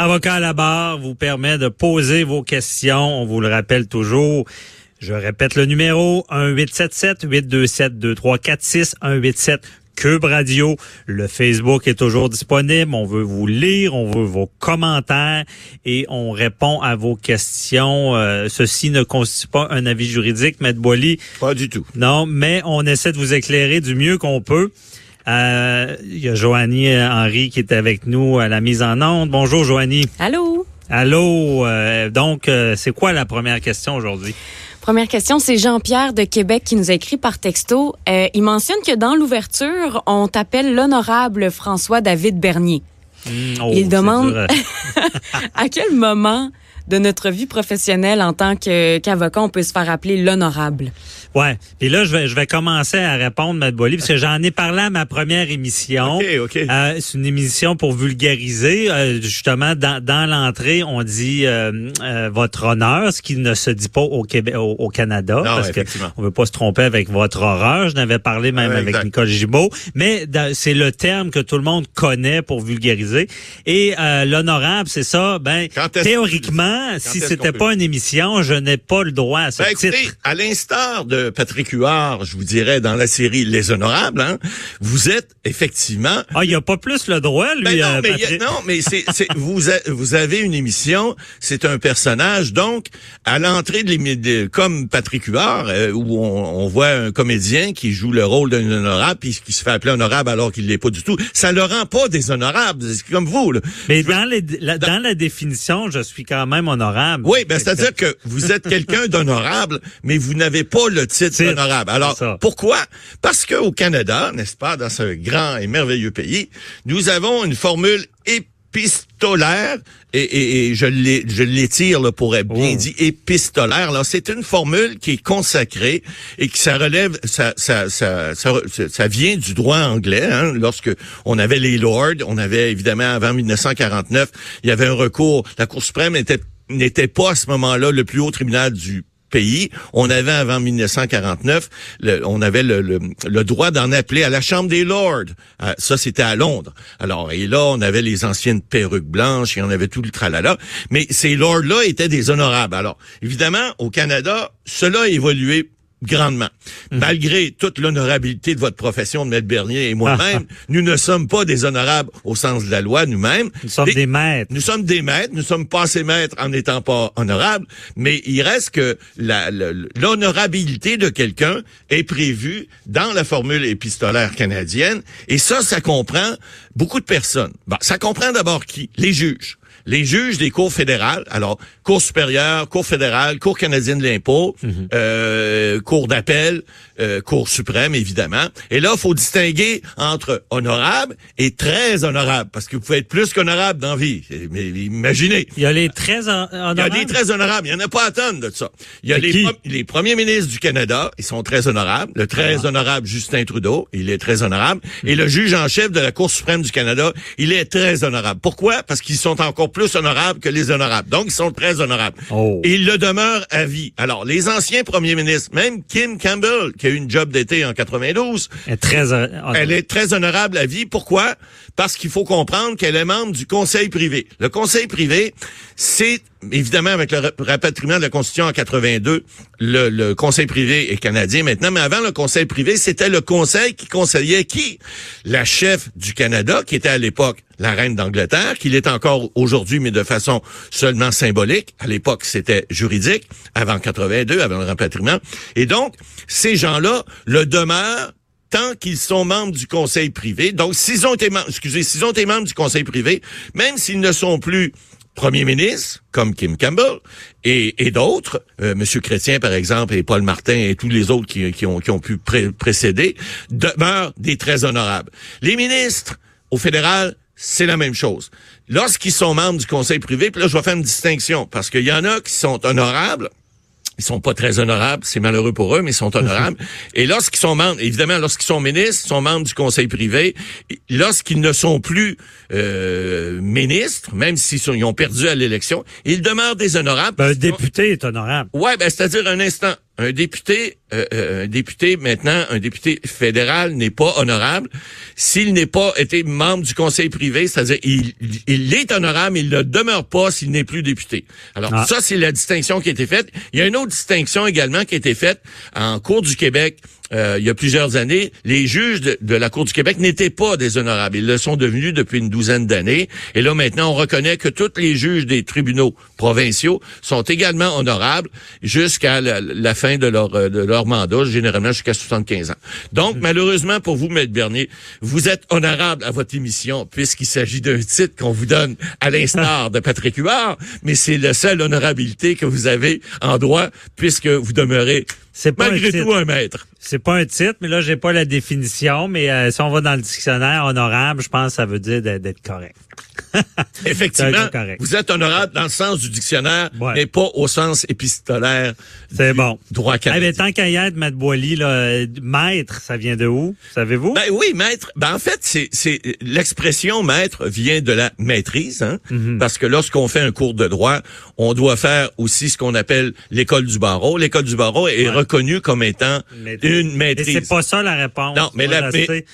Avocat à la barre vous permet de poser vos questions. On vous le rappelle toujours. Je répète le numéro 1-877-827-2346, 187 Cube Radio. Le Facebook est toujours disponible. On veut vous lire, on veut vos commentaires et on répond à vos questions. Euh, ceci ne constitue pas un avis juridique, Maître Boily. Pas du tout. Non, mais on essaie de vous éclairer du mieux qu'on peut. Euh, Il y a Joanie Henry qui est avec nous à la mise en onde. Bonjour, Joanie. Allô? Allô. Euh, donc, euh, c'est quoi la première question aujourd'hui? Première question, c'est Jean-Pierre de Québec qui nous a écrit par texto. Euh, il mentionne que dans l'ouverture, on t'appelle l'honorable François-David Bernier. Hmm, oh, il demande euh, à quel moment de notre vie professionnelle en tant qu'avocat on peut se faire appeler l'honorable? Ouais. Puis là, je vais, je vais commencer à répondre, Matt Boily, parce que j'en ai parlé à ma première émission. OK, OK. Euh, c'est une émission pour vulgariser. Euh, justement, dans, dans l'entrée, on dit euh, euh, votre honneur, ce qui ne se dit pas au Québec, au, au Canada, parce que effectivement. on veut pas se tromper avec votre horreur. Je n'avais parlé même Ouais, avec exact. Nicole Gibault, mais c'est le terme que tout le monde connaît pour vulgariser. Et euh, l'honorable, c'est ça. Ben, théoriquement, si c'était pas une émission, je n'ai pas le droit à ce Ben, titre. écoutez, à l'instar de Patrick Huard, je vous dirais, dans la série Les Honorables, hein, vous êtes effectivement... Ah, il a pas plus le droit, lui. Ben non, euh, mais, a- non, mais c'est, vous, a- vous avez une émission, c'est un personnage, donc à l'entrée de l'émission, comme Patrick Huard, euh, où on, on voit un comédien qui joue le rôle d'un honorable, puis qui se fait appeler honorable alors qu'il l'est pas du tout, ça le rend pas déshonorable, c'est comme vous. Là. Mais dans, les, la, dans la définition, je suis quand même honorable. Oui, ben c'est-à-dire que vous êtes quelqu'un d'honorable, mais vous n'avez pas le titre Titre, d'honorable. Alors, pourquoi? Parce qu'au Canada, n'est-ce pas, dans ce grand et merveilleux pays, nous avons une formule épistolaire, et, et, et je l'étire là, pour être bien Oh. dit épistolaire. Là, c'est une formule qui est consacrée et qui ça relève, ça, ça, ça, ça, ça vient du droit anglais. Hein, lorsque on avait les lords, on avait évidemment avant 1949, il y avait un recours. La Cour suprême n'était n'était pas à ce moment-là le plus haut tribunal du pays. On avait avant 1949, le- on avait le, droit d'en appeler à la Chambre des Lords. Euh, ça, c'était à Londres. Alors, et là, on avait les anciennes perruques blanches, et on avait tout le tralala. Mais ces lords-là étaient des honorables. Alors, évidemment, au Canada, cela a évolué grandement. Malgré toute l'honorabilité de votre profession de maître Bernier et moi-même, nous ne sommes pas des honorables au sens de la loi nous-mêmes. Nous sommes Et- des maîtres. nous sommes des maîtres, nous sommes passés maîtres en n'étant pas honorables, mais il reste que l'honorabilité de quelqu'un est prévue dans la formule épistolaire canadienne, et ça, ça comprend beaucoup de personnes. Bon, ça comprend d'abord qui? Les juges. Les juges des cours fédérales, alors Cour supérieure, Cour fédérale, Cour canadienne de l'impôt, euh, Cour d'appel, euh, Cour suprême, évidemment. Et là, il faut distinguer entre honorable et très honorable, parce que vous pouvez être plus qu'honorable dans vie. Mais imaginez. Il y a les très hon- Il y a honorables. des très honorables. Il n'y en a pas à tonnes de ça. Il y a les, les premiers ministres du Canada, ils sont très honorables. Le très Ah. honorable Justin Trudeau, il est très honorable. Et le juge en chef de la Cour suprême du Canada, il est très honorable. Pourquoi? Parce qu'ils sont encore plus honorables que les honorables. Donc, ils sont très honorables. Oh. Et ils le demeurent à vie. Alors, les anciens premiers ministres, même Kim Campbell, qui a eu une job d'été en 92, Elle est très elle est très honorable à vie. Pourquoi? Parce qu'il faut comprendre qu'elle est membre du conseil privé. Le conseil privé, c'est évidemment avec le ra- rapatriement de la Constitution en 82, le, le conseil privé est canadien maintenant, mais avant le conseil privé, c'était le conseil qui conseillait qui? La chef du Canada, qui était à l'époque la reine d'Angleterre, qu'il est encore aujourd'hui, mais de façon seulement symbolique. À l'époque, c'était juridique, avant 82, avant le rapatriement. Et donc, ces gens-là le demeurent tant qu'ils sont membres du conseil privé. Donc, s'ils ont été, excusez, s'ils ont été membres du conseil privé, même s'ils ne sont plus premier ministre, comme Kim Campbell, et, d'autres, euh, Monsieur Chrétien, par exemple, et Paul Martin, et tous les autres qui, ont, pu pré- précéder, demeurent des très honorables. Les ministres, au fédéral, c'est la même chose. Lorsqu'ils sont membres du conseil privé, puis là, je vais faire une distinction, parce qu'il y en a qui sont honorables, ils sont pas très honorables, c'est malheureux pour eux, mais ils sont honorables. Et lorsqu'ils sont membres, évidemment, lorsqu'ils sont ministres, ils sont membres du conseil privé. Lorsqu'ils ne sont plus euh, ministres, même s'ils sont- ils ont perdu à l'élection, ils demeurent des honorables. Ben, un député est honorable. Ouais, ben c'est-à-dire un instant. Un député, euh, euh, un député maintenant, un député fédéral n'est pas honorable s'il n'est pas été membre du conseil privé, c'est-à-dire il, il est honorable, il ne demeure pas s'il n'est plus député. Alors Ah. ça, c'est la distinction qui a été faite. Il y a une autre distinction également qui a été faite en Cour du Québec. Euh, il y a plusieurs années, les juges de, de la Cour du Québec n'étaient pas des honorables. Ils le sont devenus depuis une douzaine d'années. Et là, maintenant, on reconnaît que tous les juges des tribunaux provinciaux sont également honorables jusqu'à la, la fin de leur, euh, de leur mandat, généralement jusqu'à 75 ans. Donc, malheureusement pour vous, Maître Bernier, vous êtes honorable à votre émission puisqu'il s'agit d'un titre qu'on vous donne à l'instar de Patrick Huard, mais c'est la seule honorabilité que vous avez en droit puisque vous demeurez C'est pas malgré un titre. tout un maître. C'est pas un titre, mais là, j'ai pas la définition. Mais euh, si on va dans le dictionnaire, honorable, je pense que ça veut dire d'être d'être correct. Effectivement, vous êtes honorable dans le sens du dictionnaire, Ouais. mais pas au sens épistolaire. C'est bon. Droit Eh canadien. ben, tant qu'à y être, Matt Boily, là, maître, ça vient de où? Savez-vous? Ben oui, maître. Ben en fait, c'est c'est l'expression maître vient de la maîtrise, hein, Mhm. parce que lorsqu'on fait un cours de droit, on doit faire aussi ce qu'on appelle l'école du barreau. L'école du barreau est Ouais. reconnue comme étant Maîtrise. une maîtrise. c'est pas ça la réponse. Non, mais, la,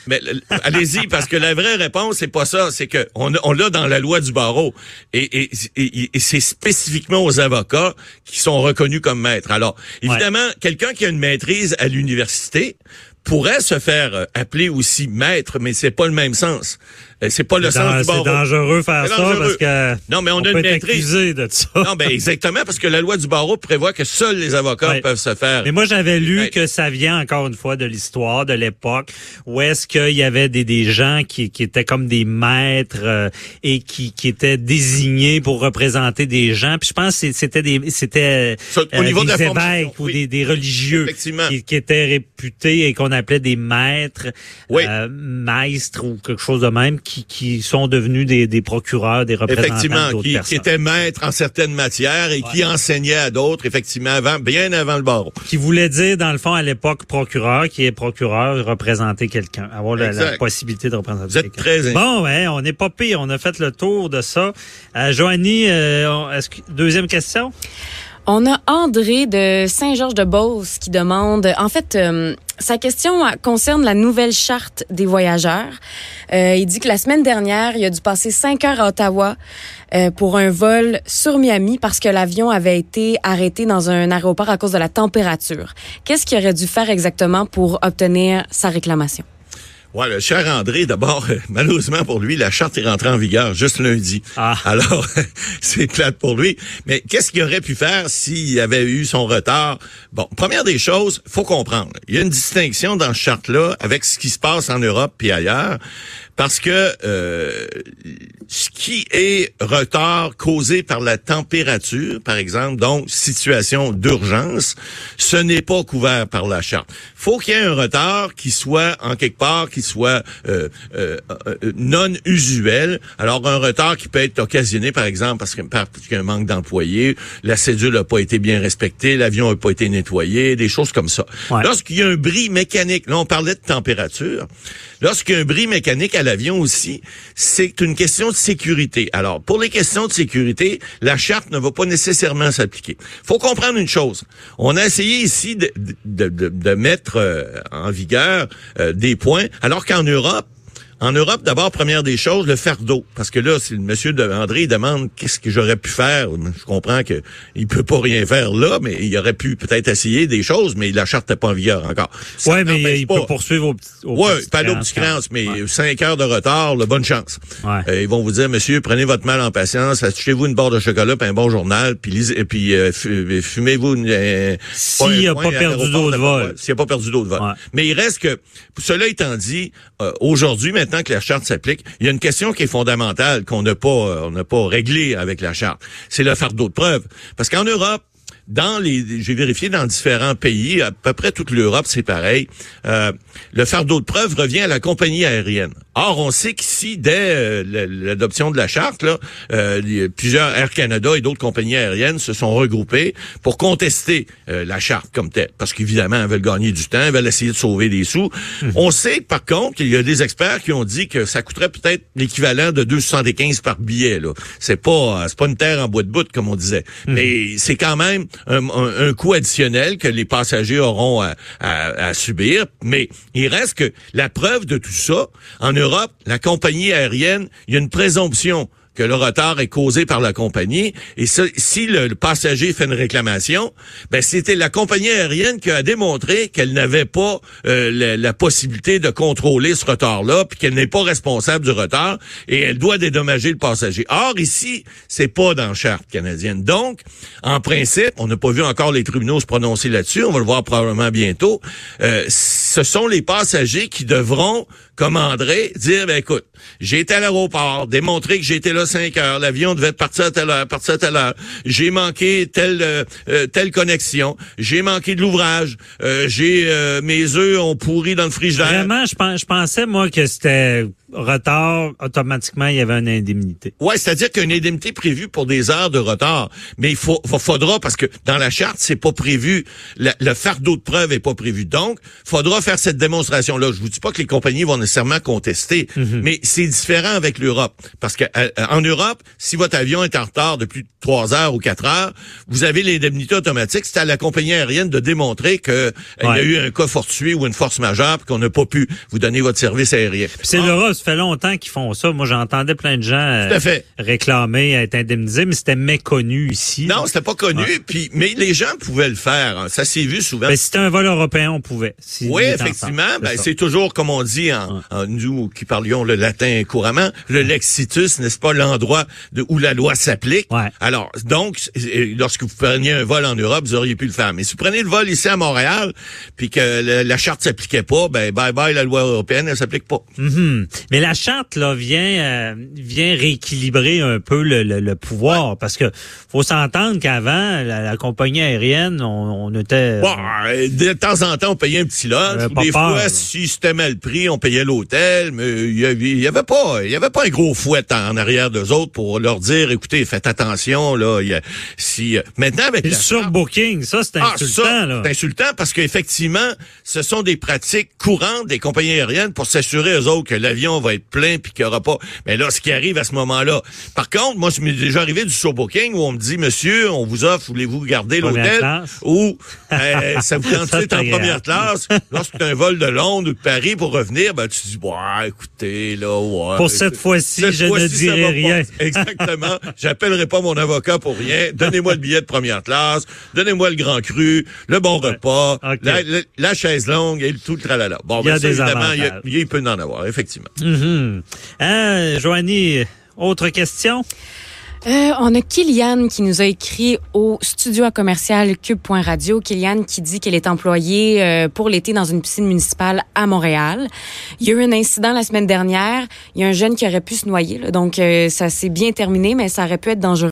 mais, allez-y parce que la vraie réponse c'est pas ça, c'est que on, on l'a dans la loi du barreau et, et, et- et c'est spécifiquement aux avocats qui sont reconnus comme maîtres. Alors évidemment, quelqu'un qui a une maîtrise à l'université pourrait se faire euh, appeler aussi maître, mais c'est pas le même sens. Euh, C'est pas le sens du barreau. C'est dangereux faire ça dangereux. parce que Non, mais on a peut une être maîtrise. accusé de ça. Non, ben exactement parce que la loi du barreau prévoit que seuls les avocats Ouais. peuvent se faire. Mais moi, j'avais lu Ouais. que ça vient encore une fois de l'histoire, de l'époque, où est-ce qu'il y avait des, des gens qui, qui étaient comme des maîtres euh, et qui, qui étaient désignés pour représenter des gens. Puis je pense que c'était des c'était de des formation, évêques ou oui. des, des religieux qui, qui étaient réputés et qu'on appelait des maîtres, Oui. euh, maîtres ou quelque chose de même, qui, qui sont devenus des, des procureurs, des représentants Effectivement, d'autres qui, qui personnes. était maître en certaines matières et qui enseignait à d'autres, effectivement, avant, bien avant le barreau. qui voulait dire, dans le fond, à l'époque, procureur, qui est procureur, représenter quelqu'un, avoir la, la possibilité de représenter Vous êtes quelqu'un. très Bon, ouais, on n'est pas pire, on a fait le tour de ça. Euh, Joanie, euh, est-ce que- deuxième question? On a André de Saint-Georges-de-Beauce qui demande, en fait, euh, sa question concerne la nouvelle charte des voyageurs. Euh, il dit que la semaine dernière, il a dû passer cinq heures à Ottawa euh, pour un vol sur Miami parce que l'avion avait été arrêté dans un aéroport à cause de la température. Qu'est-ce qu'il aurait dû faire exactement pour obtenir sa réclamation? Ouais, le cher André, d'abord, euh, malheureusement pour lui, la charte est rentrée en vigueur juste lundi. Ah. Alors, c'est plate pour lui. Mais qu'est-ce qu'il aurait pu faire s'il avait eu son retard? Bon, première des choses, faut comprendre. Il y a une distinction dans cette charte-là avec ce qui se passe en Europe puis ailleurs. Parce que euh, ce qui est retard causé par la température, par exemple, donc situation d'urgence, ce n'est pas couvert par la charte. Faut qu'il y ait un retard qui soit en quelque part, qui soit euh, euh, euh, non usuel. Alors un retard qui peut être occasionné, par exemple, parce que par parce qu'il y a un manque d'employés, la cédule n'a pas été bien respectée, l'avion n'a pas été nettoyé, des choses comme ça. Ouais. Lorsqu'il y a un bris mécanique, là on parlait de température, lorsqu'il y a un bris mécanique à l'avion aussi, c'est une question de sécurité. Alors, pour les questions de sécurité, la charte ne va pas nécessairement s'appliquer. faut comprendre une chose. On a essayé ici de, mettre euh, en vigueur euh, des points, alors qu'en Europe, en Europe, d'abord, première des choses, le fardeau. Parce que là, si le monsieur de André demande qu'est-ce que j'aurais pu faire, je comprends que il peut pas rien faire là, mais il aurait pu peut-être essayer des choses, mais la charte n'est pas en vigueur encore. Ouais, mais il pas- peut poursuivre au, petit- au Ouais, pas créance, mais Ouais. cinq heures de retard, la bonne chance. Ouais. Euh, ils vont vous dire, monsieur, prenez votre mal en patience, achetez-vous une barre de chocolat, puis un bon journal, puis lisez, et puis euh, fu- fumez-vous une. euh, S'il un a point pas perdu d'eau de vol. S'il a pas perdu d'eau de vol. Mais il reste que, cela étant dit, euh, aujourd'hui, maintenant que la charte s'applique, il y a une question qui est fondamentale qu'on n'a pas, euh, on n'a pas réglée avec la charte. C'est le fardeau de preuve. Parce qu'en Europe, dans les, j'ai vérifié dans différents pays, à peu près toute l'Europe, c'est pareil. euh, le fardeau de preuve revient à la compagnie aérienne. Or, on sait qu'ici, dès euh, l'adoption de la charte, là, euh, plusieurs Air Canada et d'autres compagnies aériennes se sont regroupées pour contester euh, la charte comme telle. Parce qu'évidemment, elles veulent gagner du temps, elles veulent essayer de sauver des sous. Mhm. On sait, par contre, qu'il y a des experts qui ont dit que ça coûterait peut-être l'équivalent de 2,75 par billet. Là. C'est pas, c'est pas une terre en bois de bout, comme on disait. Mhm. Mais c'est quand même un, un, coût additionnel que les passagers auront à, à, à subir. Mais il reste que la preuve de tout ça, en Europe, la compagnie aérienne, il y a une présomption que le retard est causé par la compagnie. Et si le, passager fait une réclamation, ben c'était la compagnie aérienne qui a démontré qu'elle n'avait pas euh, la, possibilité de contrôler ce retard-là, puis qu'elle n'est pas responsable du retard, et elle doit dédommager le passager. Or ici, c'est pas dans la charte canadienne. Donc, en principe, on n'a pas vu encore les tribunaux se prononcer là-dessus. On va le voir probablement bientôt. Euh, ce sont les passagers qui devront, comme André, dire, ben écoute, j'ai été à l'aéroport, démontrer que été là 5 heures, l'avion devait partir à telle heure, partir à telle heure, j'ai manqué telle euh, euh, telle connexion, j'ai manqué de l'ouvrage, euh, j'ai mes œufs ont pourri dans le frigidaire. Vraiment, je pensais moi que c'était retard, automatiquement, il y avait une indemnité. Ouais, c'est-à-dire qu'il y a une indemnité prévue pour des heures de retard. Mais il faut, faudra, parce que dans la charte, c'est pas prévu, le fardeau de preuve est pas prévu. Donc, faudra faire cette démonstration-là. Je vous dis pas que les compagnies vont nécessairement contester, mhm. mais c'est différent avec l'Europe. Parce que euh, en Europe, si votre avion est en retard de plus de trois heures ou quatre heures, vous avez l'indemnité automatique. C'est à la compagnie aérienne de démontrer qu'il euh, y a eu un cas fortuit ou une force majeure, qu'on n'a pas pu vous donner votre service aérien. C'est l'Europe fait longtemps qu'ils font ça. Moi, j'entendais plein de gens euh, réclamer être indemnisés, mais c'était méconnu ici. Non, c'était pas connu. Puis, mais les gens pouvaient le faire. Hein. Ça s'est vu souvent. Mais si c'était un vol européen, on pouvait. oui, effectivement. Ben, c'est toujours comme on dit en, nous qui parlions le latin couramment, le lexitus, n'est-ce pas, l'endroit où la loi s'applique? Alors, donc, lorsque vous preniez un vol en Europe, vous auriez pu le faire. Mais si vous prenez le vol ici à Montréal, puis que la, charte s'appliquait pas, ben bye bye la loi européenne, elle s'applique pas. Mm-hmm. Mais la charte là vient euh, vient rééquilibrer un peu le, le, pouvoir parce que faut s'entendre qu'avant la, compagnie aérienne on, on était bon, euh, de temps en temps on payait un petit lot. Des fois si c'était mal pris on payait l'hôtel mais il y avait, y avait pas il y avait pas un gros fouet en, arrière d'eux autres pour leur dire écoutez faites attention là y a, si euh, maintenant avec le surbooking ça c'est ah, insultant là. C'est insultant parce qu'effectivement ce sont des pratiques courantes des compagnies aériennes pour s'assurer eux autres que l'avion va être plein puis qu'il y aura pas. Mais là, ce qui arrive à ce moment-là. Par contre, moi, je m'est déjà arrivé du surbooking où on me dit, monsieur, on vous offre, voulez-vous garder l'hôtel? ou euh, ça vous tente en première classe. Lorsque tu un vol de Londres ou de Paris pour revenir, ben tu dis, ouais, écoutez, là, ouais. Pour cette fois-ci, je ne dirai rien. Exactement. J'appellerai pas mon avocat pour rien. Donnez-moi le billet de première classe, donnez-moi le grand cru, le bon repas, la, chaise longue et tout le tralala. Bon, il y a ben, des évidemment, il, peut en avoir, effectivement. Mm-hmm. Hein, Joanie, autre question? Euh, on a Kylian qui nous a écrit au studio à commercial cube.radio. Kylian qui dit qu'elle est employée euh, pour l'été dans une piscine municipale à Montréal. Il y a eu un incident la semaine dernière. Il y a un jeune qui aurait pu se noyer. donc, euh, ça s'est bien terminé, mais ça aurait pu être dangereux.